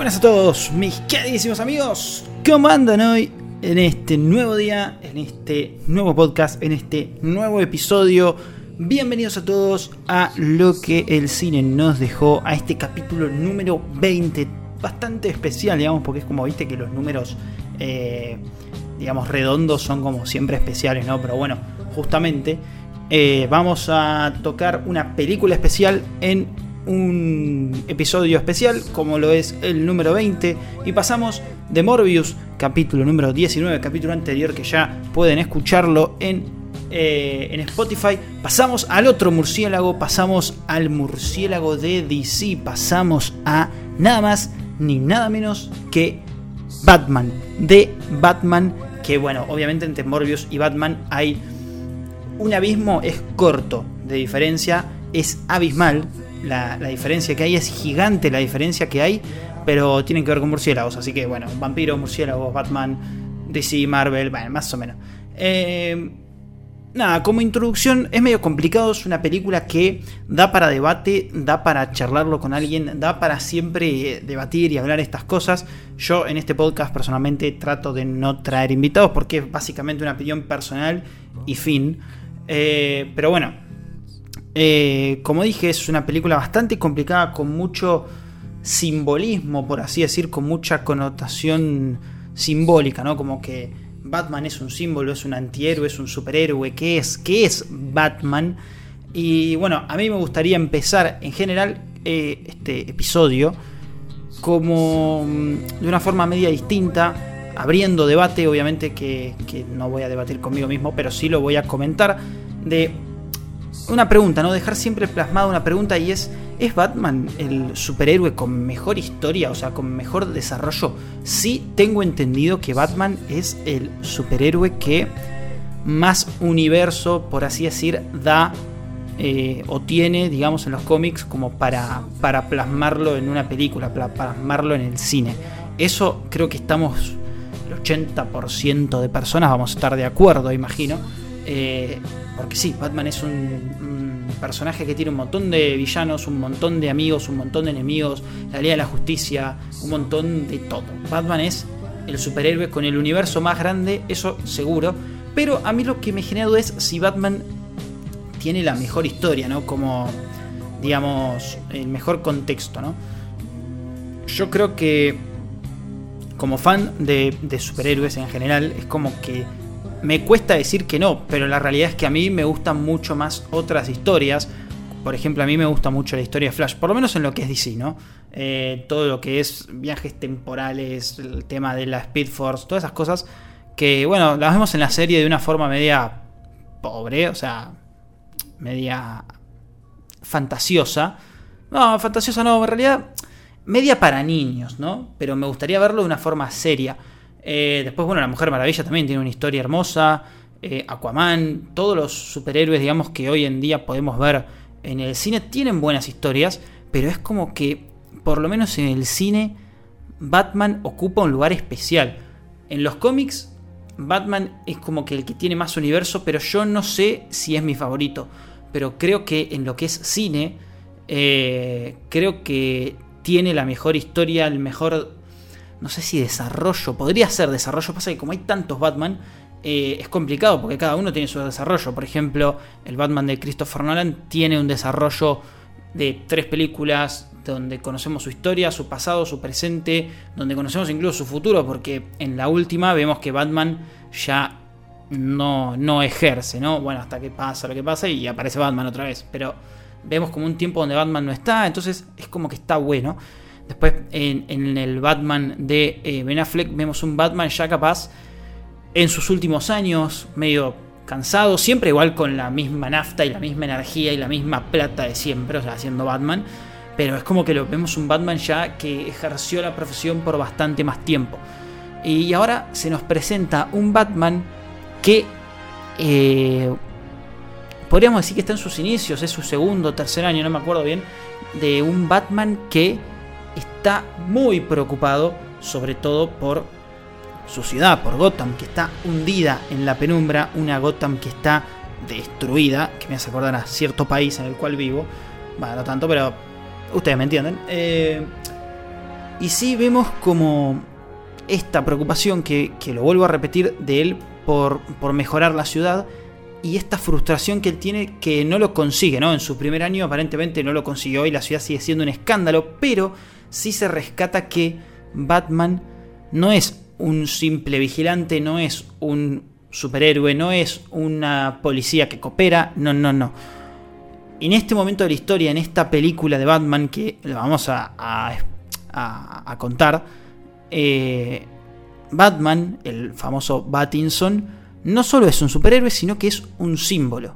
Buenas a todos, mis queridísimos amigos. ¿Cómo andan hoy en este nuevo día, en este nuevo podcast, en este nuevo episodio? Bienvenidos a todos a lo que el cine nos dejó, a este capítulo número 20, bastante especial, digamos, porque es como viste que los números, eh, digamos, redondos son como siempre especiales, ¿no? Pero bueno, justamente eh, vamos a tocar una película especial en un episodio especial como lo es el número 20 y pasamos de Morbius capítulo número 19 capítulo anterior que ya pueden escucharlo en, eh, en Spotify pasamos al otro murciélago pasamos al murciélago de DC pasamos a nada más ni nada menos que Batman de Batman que bueno obviamente entre Morbius y Batman hay un abismo es corto de diferencia es abismal la, diferencia que hay, es gigante la diferencia que hay, pero tienen que ver con murciélagos, así que bueno, vampiro, murciélagos, Batman, DC, Marvel, bueno, más o menos. Eh, nada, como introducción es medio complicado, es una película que da para debate, da para charlarlo con alguien, da para siempre debatir y hablar estas cosas. Yo en este podcast personalmente trato de no traer invitados porque es básicamente una opinión personal y fin. Eh, pero bueno, eh, como dije, es una película bastante complicada, con mucho simbolismo, por así decir, con mucha connotación simbólica, ¿no? Como que Batman es un símbolo, es un antihéroe, es un superhéroe. ¿Qué es? ¿Qué es Batman? Y bueno, a mí me gustaría empezar en general eh, este episodio como mm, de una forma media distinta, abriendo debate, obviamente que, que no voy a debatir conmigo mismo, pero sí lo voy a comentar, de una pregunta, ¿no? Dejar siempre plasmada una pregunta y es, ¿es Batman el superhéroe con mejor historia, o sea, con mejor desarrollo? Sí tengo entendido que Batman es el superhéroe que más universo, por así decir, da eh, o tiene, digamos, en los cómics como para, para plasmarlo en una película, para plasmarlo en el cine. Eso creo que estamos, el 80% de personas vamos a estar de acuerdo, imagino. Eh, porque sí, Batman es un, personaje que tiene un montón de villanos, un montón de amigos, un montón de enemigos, la ley de la justicia, un montón de todo. Batman es el superhéroe con el universo más grande, eso seguro. Pero a mí lo que me genera duda es si Batman tiene la mejor historia, ¿no? Como, digamos, el mejor contexto, ¿no? Yo creo que, como fan de superhéroes en general, es como que me cuesta decir que no, pero la realidad es que a mí me gustan mucho más otras historias. Por ejemplo, a mí me gusta mucho la historia de Flash, por lo menos en lo que es DC, ¿no? Eh, todo lo que es viajes temporales, el tema de la Speed Force, todas esas cosas que, bueno, las vemos en la serie de una forma media pobre, o sea, media fantasiosa. No, fantasiosa no, en realidad media para niños, ¿no? Pero me gustaría verlo de una forma seria. Eh, después, bueno, la Mujer Maravilla también tiene una historia hermosa. Eh, Aquaman, todos los superhéroes, digamos, que hoy en día podemos ver en el cine tienen buenas historias, pero es como que, por lo menos en el cine, Batman ocupa un lugar especial. En los cómics, Batman es como que el que tiene más universo, pero yo no sé si es mi favorito. Pero creo que en lo que es cine, eh, creo que tiene la mejor historia, el mejor no sé si desarrollo, podría ser desarrollo, pasa que como hay tantos Batman, eh, es complicado porque cada uno tiene su desarrollo. Por ejemplo, el Batman de Christopher Nolan tiene un desarrollo de tres películas donde conocemos su historia, su pasado, su presente, donde conocemos incluso su futuro, porque en la última vemos que Batman ya no, no ejerce, ¿no? Bueno, hasta que pasa lo que pasa y aparece Batman otra vez, pero vemos como un tiempo donde Batman no está, entonces es como que está bueno. Después en, el Batman de eh, Ben Affleck vemos un Batman ya capaz en sus últimos años, medio cansado, siempre igual con la misma nafta y la misma energía y la misma plata de siempre, o sea, haciendo Batman. Pero es como que lo vemos un Batman ya que ejerció la profesión por bastante más tiempo. Y ahora se nos presenta un Batman que eh, podríamos decir que está en sus inicios, es su segundo, tercer año, no me acuerdo bien, de un Batman que está muy preocupado, sobre todo por su ciudad, por Gotham, que está hundida en la penumbra, una Gotham que está destruida, que me hace acordar a cierto país en el cual vivo, bueno, no tanto, pero ustedes me entienden. Eh, Y sí vemos como esta preocupación que, que lo vuelvo a repetir de él por, por mejorar la ciudad y esta frustración que él tiene que no lo consigue, ¿no? En su primer año aparentemente no lo consiguió y la ciudad sigue siendo un escándalo, pero sí se rescata que Batman no es un simple vigilante, no es un superhéroe, no es una policía que coopera, no, no, no. En este momento de la historia, en esta película de Batman que le vamos a, a, contar, eh, Batman, el famoso Batinson, no solo es un superhéroe, sino que es un símbolo.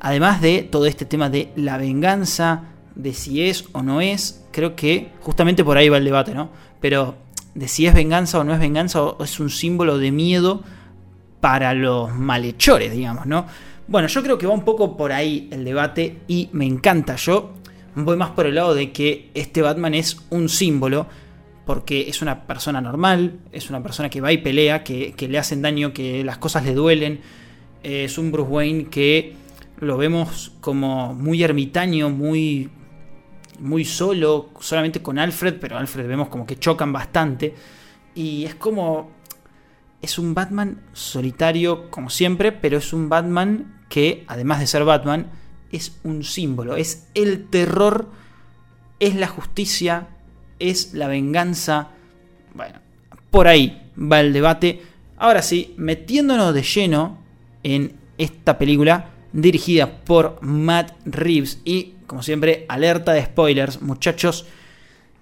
Además de todo este tema de la venganza, de si es o no es, creo que justamente por ahí va el debate, ¿no? Pero de si es venganza o no es venganza, o es un símbolo de miedo para los malhechores, digamos, ¿no? Bueno, yo creo que va un poco por ahí el debate y me encanta. Yo voy más por el lado de que este Batman es un símbolo porque es una persona normal, es una persona que va y pelea, que, le hacen daño, que las cosas le duelen. es un Bruce Wayne que lo vemos como muy ermitaño, muy, muy solo, solamente con Alfred, pero Alfred vemos como que chocan bastante. Y es como... Es un Batman solitario como siempre, pero es un Batman que, además de ser Batman, es un símbolo, es el terror, es la justicia, es la venganza. Bueno, por ahí va el debate. Ahora sí, metiéndonos de lleno en esta película dirigida por Matt Reeves y, como siempre, alerta de spoilers, muchachos.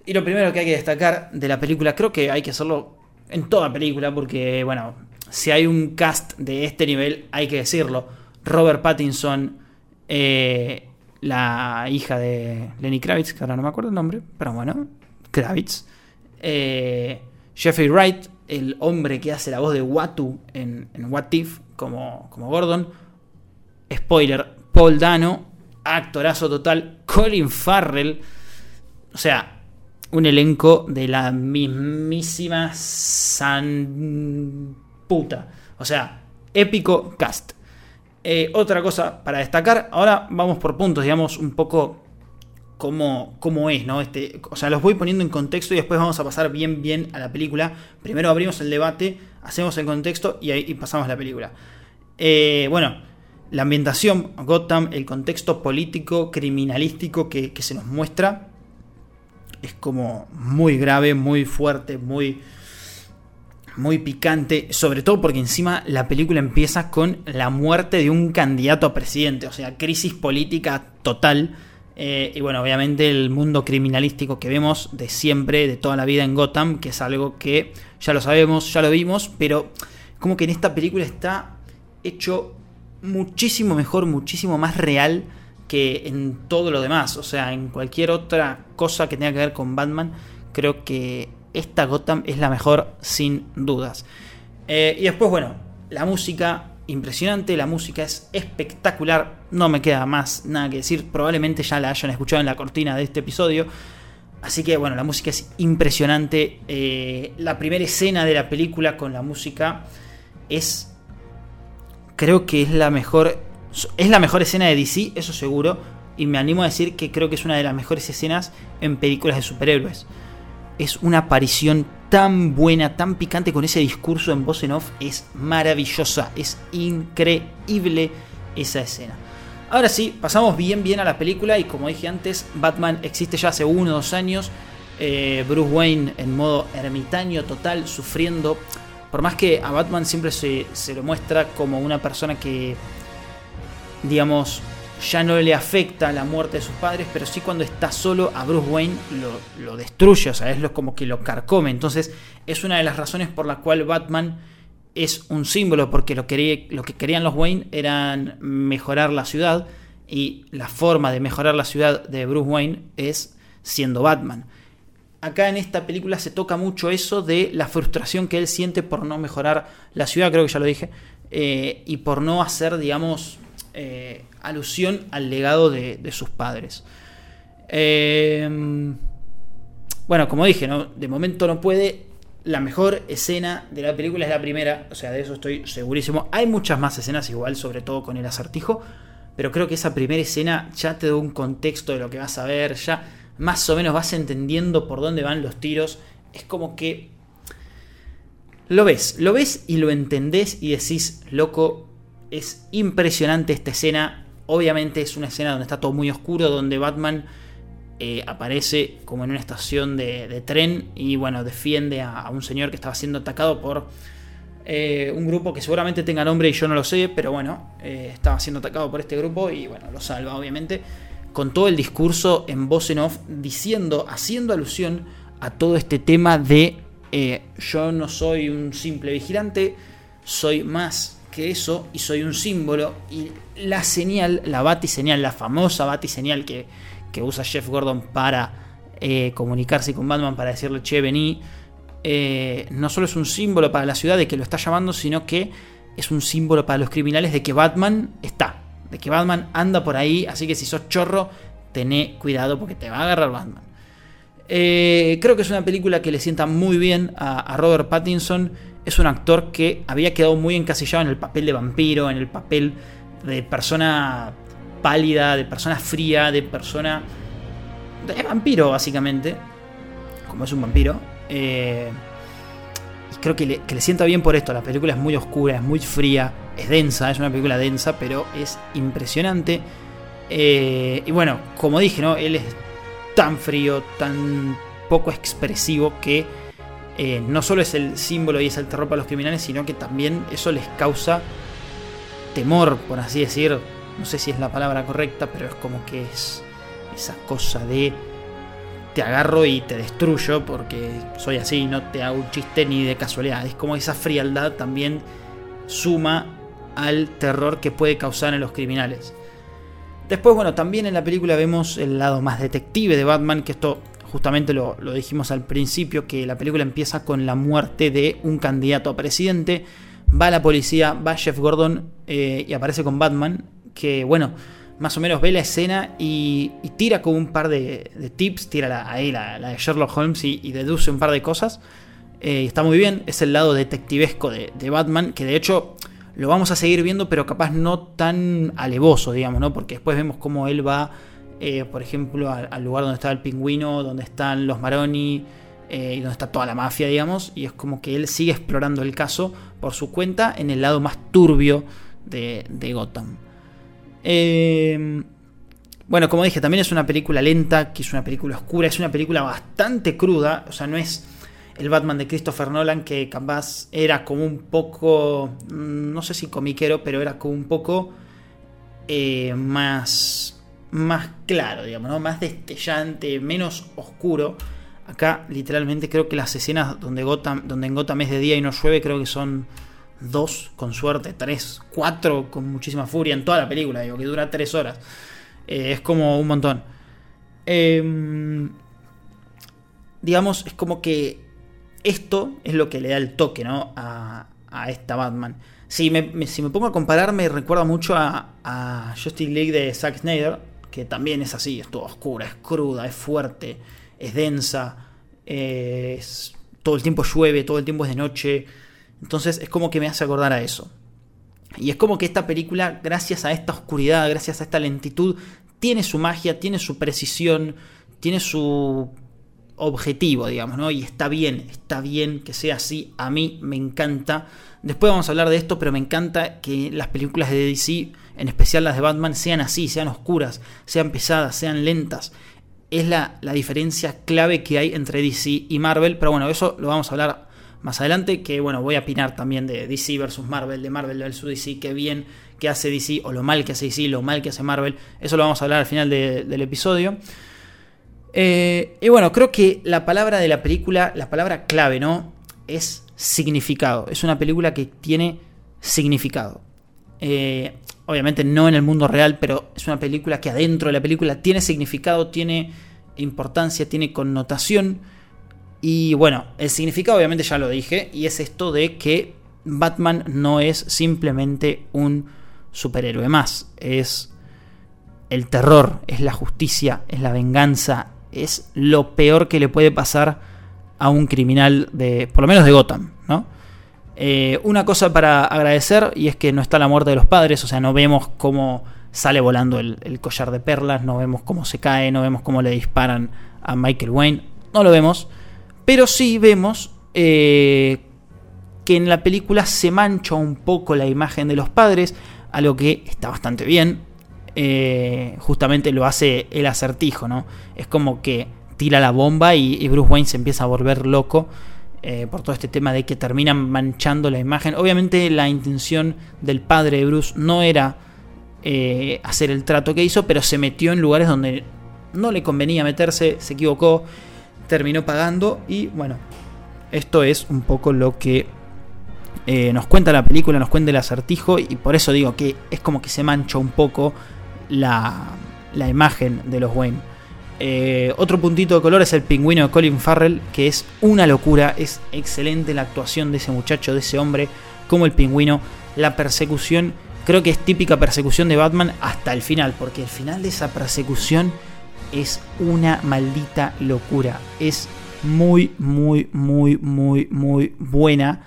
Y lo primero que hay que destacar de la película, creo que hay que hacerlo en toda película, porque, bueno, si hay un cast de este nivel, hay que decirlo. Robert Pattinson, eh, la hija de Lenny Kravitz, que ahora no me acuerdo el nombre, pero bueno, Kravitz. Eh, Jeffrey Wright, el hombre que hace la voz de Watu en, What If, como, como Gordon. Spoiler, Paul Dano, actorazo total. Colin Farrell. O sea, un elenco de la mismísima san puta. O sea, épico cast. Eh, otra cosa para destacar, ahora vamos por puntos, digamos, un poco cómo, es, ¿no? Este, o sea, los voy poniendo en contexto y después vamos a pasar bien, bien a la película. Primero abrimos el debate, hacemos el contexto y ahí pasamos la película. Eh, bueno, la ambientación, Gotham, el contexto político, criminalístico que, se nos muestra es como muy grave, muy fuerte, muy muy picante, sobre todo porque encima la película empieza con la muerte de un candidato a presidente, o sea, crisis política total. Eh, y bueno, obviamente el mundo criminalístico que vemos de siempre, de toda la vida en Gotham, que es algo que ya lo sabemos, ya lo vimos, pero como que en esta película está hecho muchísimo mejor, muchísimo más real que en todo lo demás. O sea, en cualquier otra cosa que tenga que ver con Batman, creo que esta Gotham es la mejor sin dudas. Eh, y después, bueno, la música impresionante, la música es espectacular, no me queda más nada que decir, probablemente ya la hayan escuchado en la cortina de este episodio. Así que bueno, la música es impresionante. Eh, la primera escena de la película con la música es, creo que es la mejor, es la mejor escena de DC, eso seguro. Y me animo a decir que creo que es una de las mejores escenas en películas de superhéroes. Es una aparición tan buena, tan picante con ese discurso en voz en off, es maravillosa, es increíble esa escena. Ahora sí, pasamos bien bien a la película y como dije antes, Batman existe ya hace uno o dos años. Eh, Bruce Wayne en modo ermitaño total, sufriendo. Por más que a Batman siempre se, se lo muestra como una persona que, digamos, ya no le afecta la muerte de sus padres, pero sí cuando está solo a Bruce Wayne lo, destruye, o sea, es lo, como que lo carcome. Entonces es una de las razones por la cual Batman es un símbolo, porque lo, lo que querían los Wayne eran mejorar la ciudad y la forma de mejorar la ciudad de Bruce Wayne es siendo Batman. Acá en esta película se toca mucho eso de la frustración que él siente por no mejorar la ciudad, creo que ya lo dije, eh, y por no hacer, digamos, eh, alusión al legado de, sus padres. Em, bueno, como dije, ¿no? de momento no puede. La mejor escena de la película es la primera, o sea, de eso estoy segurísimo. Hay muchas más escenas igual, sobre todo con el acertijo, pero creo que esa primera escena ya te da un contexto de lo que vas a ver, ya más o menos vas entendiendo por dónde van los tiros. Es como que lo ves, lo ves y lo entendés y decís, loco, es impresionante esta escena. Obviamente es una escena donde está todo muy oscuro, donde Batman eh, aparece como en una estación de, tren y bueno, defiende a, un señor que estaba siendo atacado por eh, un grupo que seguramente tenga nombre y yo no lo sé, pero bueno, eh, estaba siendo atacado por este grupo y bueno, lo salva obviamente, con todo el discurso en voz en off, diciendo, haciendo alusión a todo este tema de yo no soy un simple vigilante, soy más que eso y soy un símbolo. Y la señal, la batiseñal, la famosa batiseñal que que usa Jeff Gordon para eh, comunicarse con Batman, para decirle, che, vení, eh, no solo es un símbolo para la ciudad de que lo está llamando, sino que es un símbolo para los criminales de que Batman está, de que Batman anda por ahí, así que si sos chorro, tené cuidado porque te va a agarrar Batman. Eh, creo que es una película que le sienta muy bien a, Robert Pattinson. Es un actor que había quedado muy encasillado en el papel de vampiro, en el papel de persona pálida, de persona fría, de persona... de vampiro, básicamente. Como es un vampiro. Eh, y creo que le, sienta bien por esto. La película es muy oscura, es muy fría, es densa, es una película densa, pero es impresionante. Eh, y bueno, como dije, ¿no? Él es tan frío, tan poco expresivo que eh, no solo es el símbolo y es el terror para los criminales, sino que también eso les causa temor, por así decir, no sé si es la palabra correcta, pero es como que es esa cosa de te agarro y te destruyo porque soy así, no te hago un chiste ni de casualidad. Es como esa frialdad también suma al terror que puede causar en los criminales. Después, bueno, también en la película vemos el lado más detective de Batman, que esto justamente lo, dijimos al principio, que la película empieza con la muerte de un candidato a presidente. Va la policía, va Jeff Gordon eh, y aparece con Batman que, bueno, más o menos ve la escena y, tira como un par de, tips, tira ahí la, de Sherlock Holmes y, deduce un par de cosas. Eh, está muy bien, es el lado detectivesco de, Batman, que de hecho lo vamos a seguir viendo, pero capaz no tan alevoso, digamos, ¿no? Porque después vemos cómo él va, eh, por ejemplo, al, lugar donde está el pingüino, donde están los Maroni. Eh, y donde está toda la mafia, digamos, y es como que él sigue explorando el caso por su cuenta en el lado más turbio de Gotham. Eh, bueno, como dije, también es una película lenta, que es una película oscura, es una película bastante cruda, o sea, no es el Batman de Christopher Nolan que capaz era como un poco, mm, no sé si comiquero, pero era como un poco eh, más, más claro, digamos, ¿no? más destellante, menos oscuro. Acá literalmente creo que las escenas donde, Gotham, donde en Gotham es de día y no llueve creo que son dos con suerte, tres, cuatro con muchísima furia en toda la película, digo, que dura tres horas. Eh, es como un montón. Em, digamos, es como que esto es lo que le da el toque, ¿no? A, esta Batman. Si me, si me, pongo a comparar, me recuerda mucho a, a Justice League de Zack Snyder, que también es así, es todo oscura, es cruda, es fuerte, es densa, es, todo el tiempo llueve, todo el tiempo es de noche. Entonces es como que me hace acordar a eso. Y es como que esta película, gracias a esta oscuridad, gracias a esta lentitud, tiene su magia, tiene su precisión, tiene su objetivo, digamos, ¿no? Y está bien, está bien que sea así. A mí me encanta. Después vamos a hablar de esto, pero me encanta que las películas de DC, en especial las de Batman, sean así, sean oscuras, sean pesadas, sean lentas. Es la, la diferencia clave que hay entre DC y Marvel, pero bueno, eso lo vamos a hablar más adelante, que bueno, voy a opinar también de DC versus Marvel, de Marvel versus DC, qué bien que hace DC o lo mal que hace DC, lo mal que hace Marvel, eso lo vamos a hablar al final del episodio. Eh, y bueno, creo que la palabra de la película, la palabra clave, ¿no? Es significado. Es una película que tiene significado. Eh, obviamente no en el mundo real, pero es una película que adentro de la película tiene significado, tiene importancia, tiene connotación. Y bueno, el significado obviamente ya lo dije, y es esto de que Batman no es simplemente un superhéroe más, es el terror, es la justicia, es la venganza, es lo peor que le puede pasar a un criminal de, por lo menos de Gotham, ¿no? Eh, una cosa para agradecer y es que no está la muerte de los padres, o sea, no vemos cómo sale volando el, collar de perlas, no vemos cómo se cae, no vemos cómo le disparan a Michael Wayne, no lo vemos, pero sí vemos eh, que en la película se mancha un poco la imagen de los padres, algo que está bastante bien, eh, justamente lo hace el acertijo, ¿no? Es como que tira la bomba y, Bruce Wayne se empieza a volver loco. Eh, por todo este tema de que terminan manchando la imagen. Obviamente la intención del padre de Bruce no era eh, hacer el trato que hizo, pero se metió en lugares donde no le convenía meterse, se equivocó, terminó pagando y bueno, esto es un poco lo que nos cuenta la película, nos cuenta el acertijo y por eso digo que es como que se mancha un poco la, imagen de los Wayne. Eh, otro puntito de color es el pingüino de Colin Farrell, que es una locura, es excelente la actuación de ese muchacho, de ese hombre, como el pingüino. La persecución, creo que es típica persecución de Batman hasta el final, porque el final de esa persecución es una maldita locura. Es muy, muy, muy, muy, muy buena.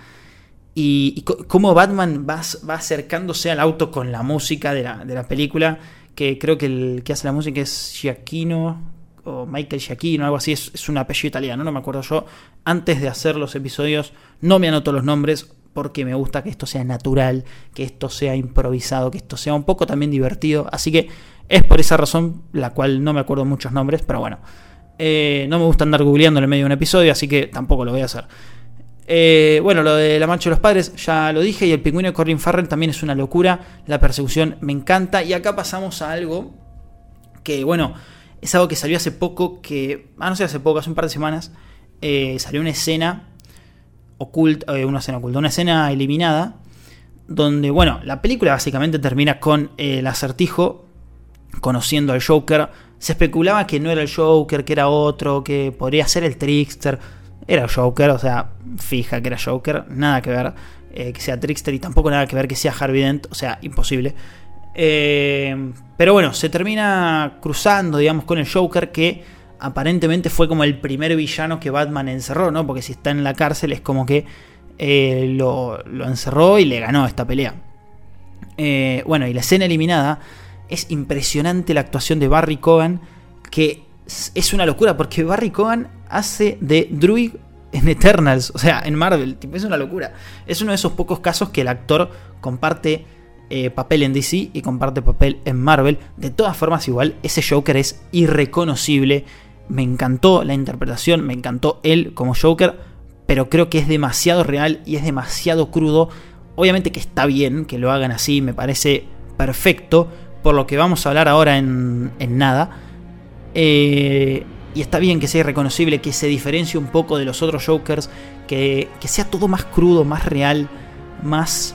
Y, y cómo Batman va, va, acercándose al auto con la música de la, de la película que creo que el que hace la música es Giacchino, o Michael Giacchino, algo así, es, un apellido italiano, no me acuerdo yo. Antes de hacer los episodios no me anoto los nombres porque me gusta que esto sea natural, que esto sea improvisado, que esto sea un poco también divertido. Así que es por esa razón la cual no me acuerdo muchos nombres, pero bueno. Eh, no me gusta andar googleando en el medio de un episodio, así que tampoco lo voy a hacer. Eh, bueno, lo de la mancha de los padres ya lo dije y el pingüino de Corin Farrell también es una locura. La persecución me encanta. Y acá pasamos a algo que, bueno, es algo que salió hace poco, que, ah, no sé, hace poco, hace un par de semanas, eh, salió una escena oculta, eh, una escena oculta, una escena eliminada, donde, bueno, la película básicamente termina con el acertijo conociendo al Joker. Se especulaba que no era el Joker, que era otro, que podría ser el Trickster era Joker, o sea, fija que era Joker, nada que ver eh, que sea Trickster y tampoco nada que ver que sea Harvey Dent, o sea, imposible. Eh, pero bueno, se termina cruzando, digamos, con el Joker que aparentemente fue como el primer villano que Batman encerró, ¿no? Porque si está en la cárcel es como que eh, lo, encerró y le ganó esta pelea. bueno, y la escena eliminada es impresionante la actuación de Barry Cogan, que es una locura porque Barry Cogan hace de Druid en Eternals, o sea, en Marvel, tipo, es una locura. Es uno de esos pocos casos que el actor comparte eh, papel en DC y comparte papel en Marvel. De todas formas, igual, ese Joker es irreconocible. Me encantó la interpretación, me encantó él como Joker, pero creo que es demasiado real y es demasiado crudo. Obviamente que está bien que lo hagan así, me parece perfecto, por lo que vamos a hablar ahora en, en nada. Eh, y está bien que sea irreconocible, que se diferencie un poco de los otros Jokers, que, sea todo más crudo, más real, más...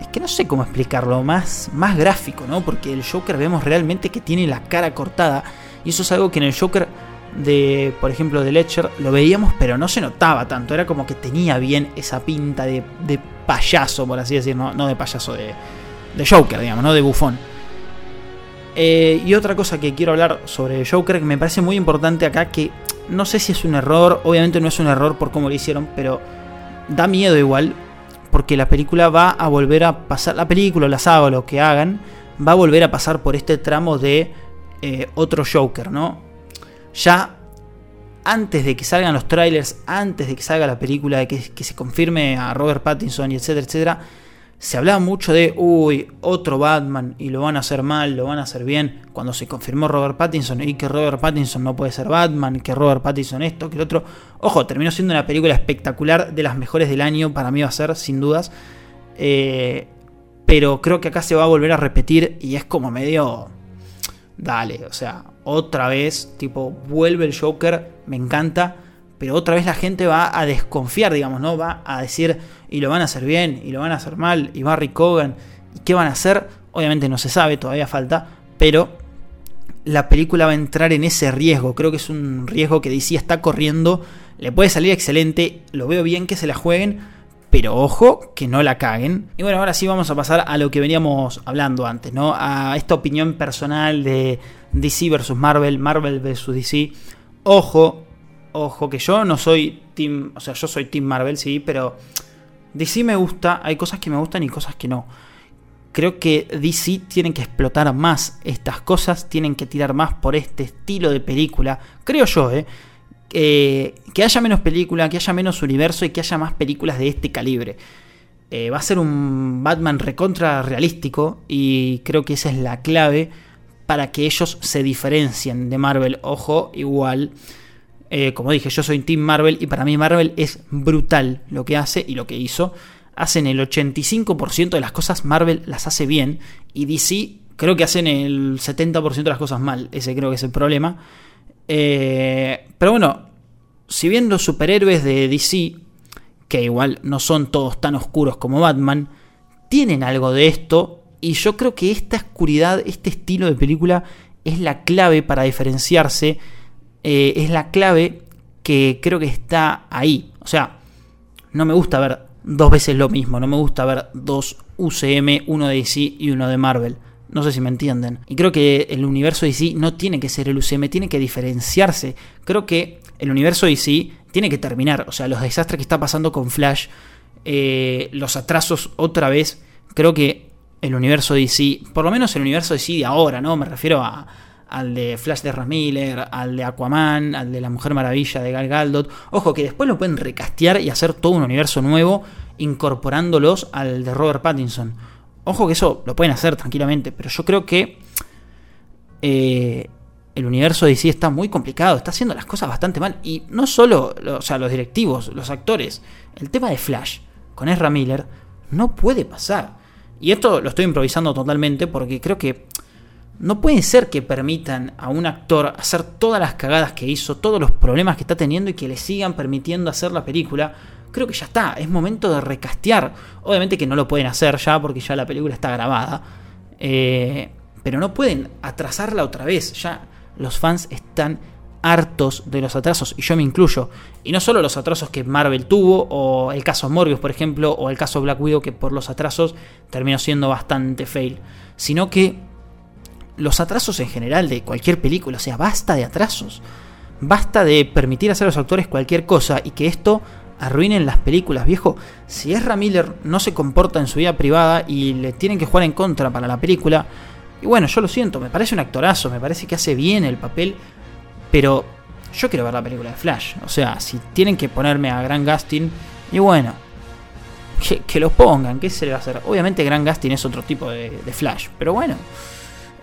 Es que no sé cómo explicarlo, más, más gráfico, ¿no? Porque el Joker vemos realmente que tiene la cara cortada. Y eso es algo que en el Joker de, por ejemplo, de Ledger lo veíamos, pero no se notaba tanto. Era como que tenía bien esa pinta de, payaso, por así decirlo, no, de payaso, de, de Joker, digamos, no de bufón. Eh, y otra cosa que quiero hablar sobre Joker, que me parece muy importante acá, que no sé si es un error, obviamente no es un error por cómo lo hicieron, pero da miedo igual, porque la película va a volver a pasar, la película, la saga, lo que hagan, va a volver a pasar por este tramo de eh, otro Joker, ¿no? Ya antes de que salgan los trailers, antes de que salga la película, de que, se confirme a Robert Pattinson y etcétera, etcétera, se hablaba mucho de, uy, otro Batman y lo van a hacer mal, lo van a hacer bien, cuando se confirmó Robert Pattinson y que Robert Pattinson no puede ser Batman, que Robert Pattinson esto, que el otro. Ojo, terminó siendo una película espectacular, de las mejores del año, para mí va a ser, sin dudas. Eh, pero creo que acá se va a volver a repetir y es como medio... Dale, o sea, otra vez, tipo, vuelve el Joker, me encanta pero otra vez la gente va a desconfiar, digamos, ¿no? Va a decir, y lo van a hacer bien, y lo van a hacer mal, y Barry Cogan, ¿y qué van a hacer? Obviamente no se sabe, todavía falta, pero la película va a entrar en ese riesgo. Creo que es un riesgo que DC está corriendo. Le puede salir excelente, lo veo bien que se la jueguen, pero ojo que no la caguen. Y bueno, ahora sí vamos a pasar a lo que veníamos hablando antes, ¿no? A esta opinión personal de DC versus Marvel, Marvel versus DC. Ojo, Ojo, que yo no soy Team. O sea, yo soy Team Marvel, sí, pero. DC me gusta, hay cosas que me gustan y cosas que no. creo que DC tienen que explotar más estas cosas, tienen que tirar más por este estilo de película, creo yo, ¿eh? que haya menos película, que haya menos universo y que haya más películas de este calibre. Eh, va a ser un Batman recontra realístico y creo que esa es la clave para que ellos se diferencien de Marvel. Ojo, igual, eh, como dije, yo soy Team Marvel y para mí Marvel es brutal lo que hace y lo que hizo. Hacen el 85% de las cosas, Marvel las hace bien y DC creo que hacen el 70% de las cosas mal. Ese creo que es el problema. Eh, pero bueno, si bien los superhéroes de DC, que igual no son todos tan oscuros como Batman, tienen algo de esto. Y yo creo que esta oscuridad, este estilo de película, es la clave para diferenciarse. Eh, es la clave que creo que está ahí. O sea, no me gusta ver dos veces lo mismo. No me gusta ver dos UCM, uno de DC y uno de Marvel. No sé si me entienden. Y creo que el universo DC no tiene que ser el UCM, tiene que diferenciarse. Creo que el universo DC tiene que terminar. O sea, los desastres que está pasando con Flash, eh, los atrasos otra vez. Creo que el universo DC, por lo menos el universo DC de ahora, ¿no? Me refiero a, al de Flash de Ramiller, al de Aquaman, al de la Mujer Maravilla de Gal Gadot. Ojo, que después lo pueden recastear y hacer todo un universo nuevo, incorporándolos al de Robert Pattinson. Ojo que eso lo pueden hacer tranquilamente, pero yo creo que eh, el universo de DC está muy complicado, está haciendo las cosas bastante mal. Y no solo o sea, los directivos, los actores, el tema de Flash con Ezra Miller no puede pasar. Y esto lo estoy improvisando totalmente porque creo que no puede ser que permitan a un actor hacer todas las cagadas que hizo, todos los problemas que está teniendo y que le sigan permitiendo hacer la película creo que ya está, es momento de recastear. Obviamente que no lo pueden hacer ya porque ya la película está grabada, eh, pero no pueden atrasarla otra vez, ya los fans están hartos de los atrasos, y yo me incluyo. Y no solo los atrasos que Marvel tuvo, o el caso Morbius, por ejemplo, o el caso Black Widow, que por los atrasos terminó siendo bastante fail, sino que los atrasos en general de cualquier película, o sea, basta de atrasos. Basta de permitir hacer a los actores cualquier cosa y que esto arruinen las películas, viejo. Si Ezra Miller no se comporta en su vida privada y le tienen que jugar en contra para la película, y bueno, yo lo siento, me parece un actorazo, me parece que hace bien el papel, pero yo quiero ver la película de Flash. O sea, si tienen que ponerme a Gran Gustin, y bueno, que, lo pongan, ¿qué se le va a hacer? Obviamente Gran Gustin es otro tipo de, Flash, pero bueno.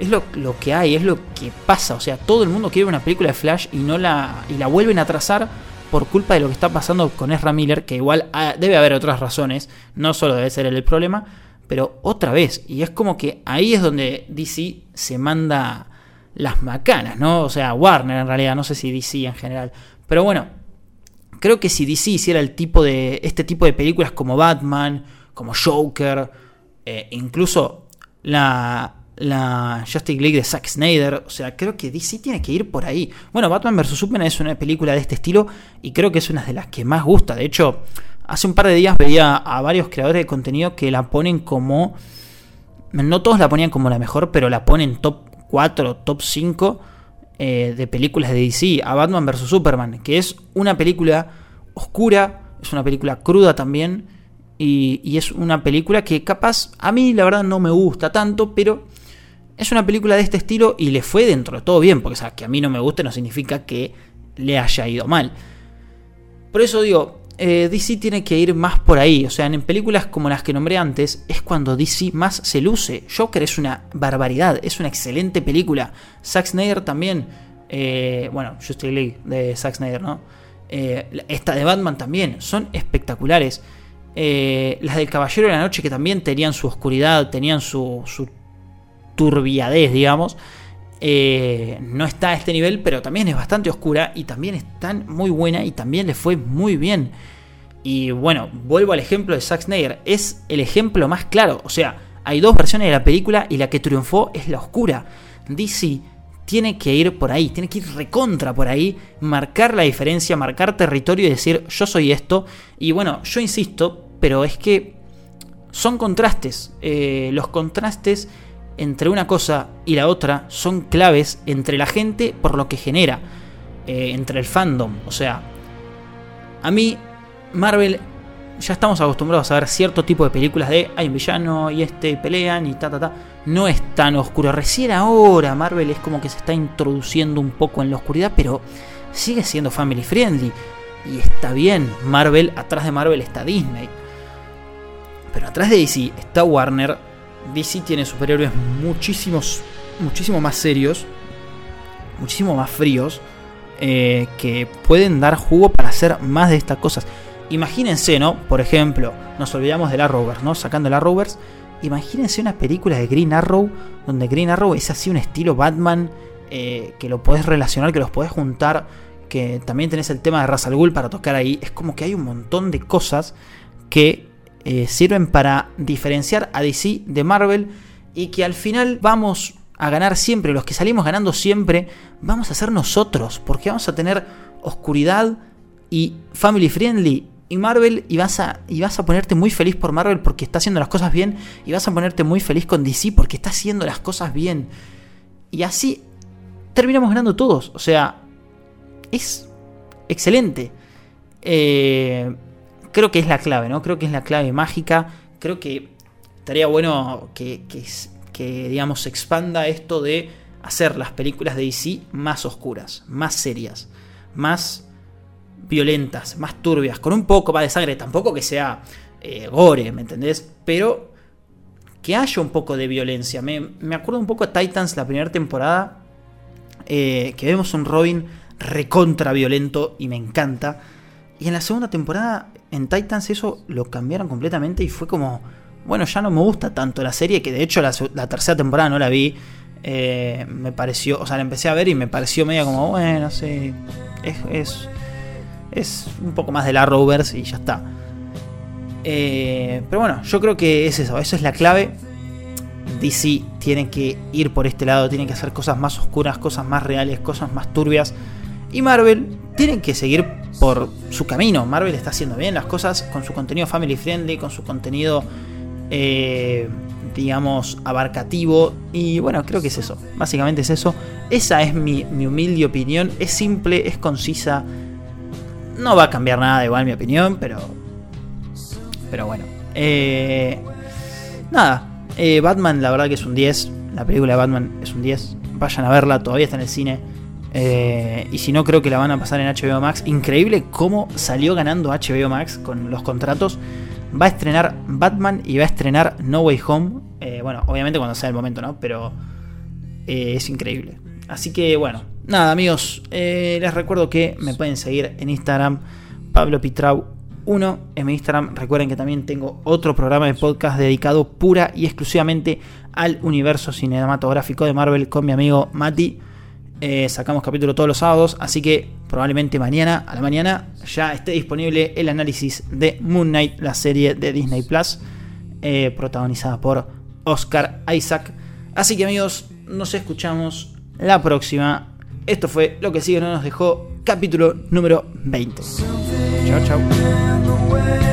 Es lo, lo, que hay, es lo que pasa. O sea, todo el mundo quiere una película de Flash y no la. y la vuelven a trazar por culpa de lo que está pasando con Ezra Miller, que igual ah, debe haber otras razones, no solo debe ser el problema, pero otra vez, y es como que ahí es donde DC se manda las macanas, ¿no? O sea, Warner en realidad, no sé si DC en general, pero bueno, creo que si DC hiciera el tipo de este tipo de películas como Batman, como Joker, eh, incluso la la Justice League de Zack Snyder. O sea, creo que DC tiene que ir por ahí. Bueno, Batman vs. Superman es una película de este estilo y creo que es una de las que más gusta. De hecho, hace un par de días veía a varios creadores de contenido que la ponen como... No todos la ponían como la mejor, pero la ponen top 4, top 5 eh, de películas de DC. A Batman vs. Superman, que es una película oscura, es una película cruda también. Y, y, es una película que capaz a mí la verdad no me gusta tanto, pero es una película de este estilo y le fue dentro de todo bien, porque que a mí no me guste no significa que le haya ido mal. Por eso digo, eh, DC tiene que ir más por ahí. O sea, en películas como las que nombré antes, es cuando DC más se luce. Joker es una barbaridad, es una excelente película. Zack Snyder también. Eh, bueno, Justice League de Zack Snyder, ¿no? Eh, esta de Batman también. Son espectaculares. las del Caballero de la Noche que también tenían su oscuridad, tenían su, su turbiadez, digamos. Eh, no está a este nivel, pero también es bastante oscura y también es tan muy buena y también le fue muy bien. Y bueno, vuelvo al ejemplo de Zack Snyder, es el ejemplo más claro. O sea, hay dos versiones de la película y la que triunfó es la oscura. DC tiene que ir por ahí, tiene que ir recontra por ahí, marcar la diferencia, marcar territorio y decir yo soy esto. Y bueno, yo insisto, pero es que son contrastes. Eh, los contrastes entre una cosa y la otra son claves entre la gente por lo que genera, eh, entre el fandom. O sea, a mí Marvel ya estamos acostumbrados a ver cierto tipo de películas de hay un villano y este pelean y ta ta ta. No es tan oscuro. Recién ahora Marvel es como que se está introduciendo un poco en la oscuridad, pero sigue siendo family friendly. Y está bien, Marvel, atrás de Marvel está Disney. Pero atrás de DC está Warner. DC tiene superhéroes muchísimos, muchísimo más serios, muchísimo más fríos, eh, que pueden dar jugo para hacer más de estas cosas. Imagínense, ¿no? Por ejemplo, nos olvidamos de la Rovers, ¿no? Sacando la Rovers. Imagínense una película de Green Arrow, donde Green Arrow es así un estilo Batman, eh, que lo podés relacionar, que los podés juntar, que también tenés el tema de Ra's al Ghul para tocar ahí. Es como que hay un montón de cosas que eh, sirven para diferenciar a DC de Marvel y que al final vamos a ganar siempre, los que salimos ganando siempre, vamos a ser nosotros, porque vamos a tener oscuridad y family friendly y Marvel y vas, a, y vas a ponerte muy feliz por Marvel porque está haciendo las cosas bien y vas a ponerte muy feliz con DC porque está haciendo las cosas bien. Y así terminamos ganando todos. O sea, es excelente. Eh, creo que es la clave, ¿no? Creo que es la clave mágica. Creo que estaría bueno que, que, digamos, se expanda esto de hacer las películas de DC más oscuras, más serias, más violentas, más turbias, con un poco más de sangre, tampoco que sea eh, gore, ¿me entendés? Pero que haya un poco de violencia. Me, acuerdo un poco a Titans la primera temporada, eh, que vemos un Robin recontra violento y me encanta. Y en la segunda temporada, en Titans, eso lo cambiaron completamente y fue como, bueno, ya no me gusta tanto la serie, que de hecho la, tercera temporada no la vi. Eh, me pareció, o sea, la empecé a ver y me pareció media como, bueno, sí, es es un poco más de la Rovers y ya está. Eh, pero bueno, yo creo que es eso, eso es la clave. DC tiene que ir por este lado, tiene que hacer cosas más oscuras, cosas más reales, cosas más turbias. Y Marvel tiene que seguir por su camino. Marvel está haciendo bien las cosas con su contenido family friendly, con su contenido, eh, digamos, abarcativo. Y bueno, creo que es eso. Básicamente es eso. Esa es mi, mi humilde opinión. Es simple, es concisa no va a cambiar nada, igual mi opinión, pero. Pero bueno. Eh, nada. Eh, Batman, la verdad que es un 10. La película de Batman es un 10. Vayan a verla, todavía está en el cine. Eh, y si no, creo que la van a pasar en HBO Max. Increíble cómo salió ganando HBO Max con los contratos. Va a estrenar Batman y va a estrenar No Way Home. bueno, obviamente cuando sea el momento, ¿no? Pero es increíble. Así que bueno, nada amigos, eh, les recuerdo que me pueden seguir en Instagram, Pablo Pitrau 1 en mi Instagram. Recuerden que también tengo otro programa de podcast dedicado pura y exclusivamente al universo cinematográfico de Marvel con mi amigo Mati. Eh, sacamos capítulo todos los sábados, así que probablemente mañana a la mañana ya esté disponible el análisis de Moon Knight, la serie de Disney Plus, eh, protagonizada por Oscar Isaac. Así que amigos, nos escuchamos la próxima. Esto fue lo que sigue, no nos dejó capítulo número 20. Chao, chao.